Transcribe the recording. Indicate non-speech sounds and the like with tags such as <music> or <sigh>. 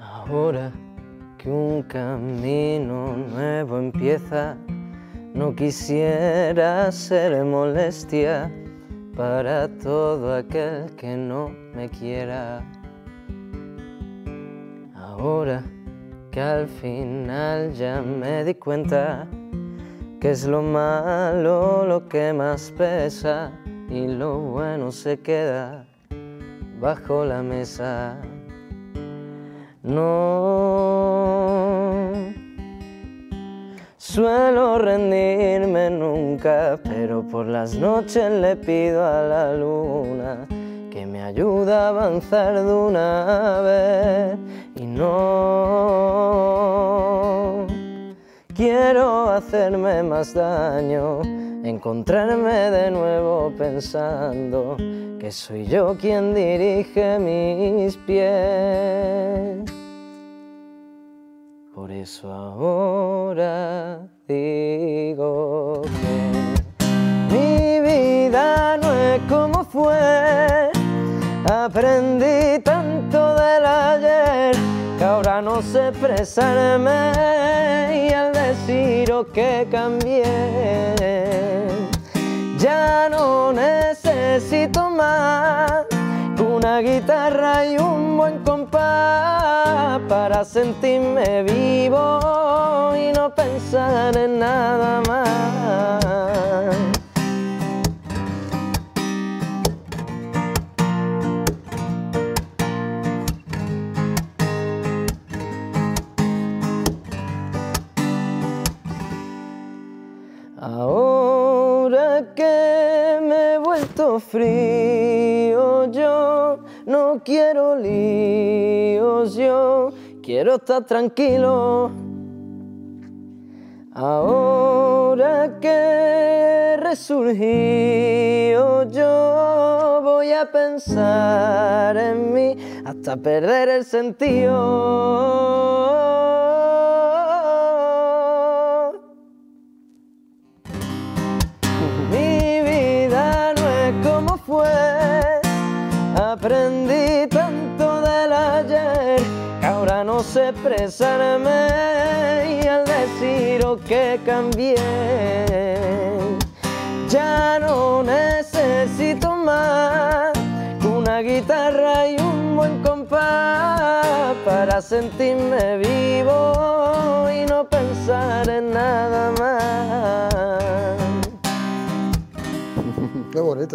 Ahora que un camino nuevo empieza, no quisiera ser molestia para todo aquel que no me quiera. Ahora que al final ya me di cuenta que es lo malo lo que más pesa y lo bueno se queda bajo la mesa. No suelo rendirme nunca, pero por las noches le pido a la luna que me ayude a avanzar de una vez y no hacerme más daño, encontrarme de nuevo pensando que soy yo quien dirige mis pies. Por eso ahora digo que mi vida no es como fue. Aprendí tanto del ayer que ahora no sé expresarme y al deciros que cambié ya no necesito más una guitarra y un buen compás para sentirme vivo y no pensar en nada más. Ahora que me he vuelto frío, yo no quiero líos, yo quiero estar tranquilo. Ahora que resurgido, yo voy a pensar en mí hasta perder el sentido. Expresarme y al deciros que cambié. Ya no necesito más una guitarra y un buen compás para sentirme vivo y no pensar en nada más. <laughs> Qué bonita.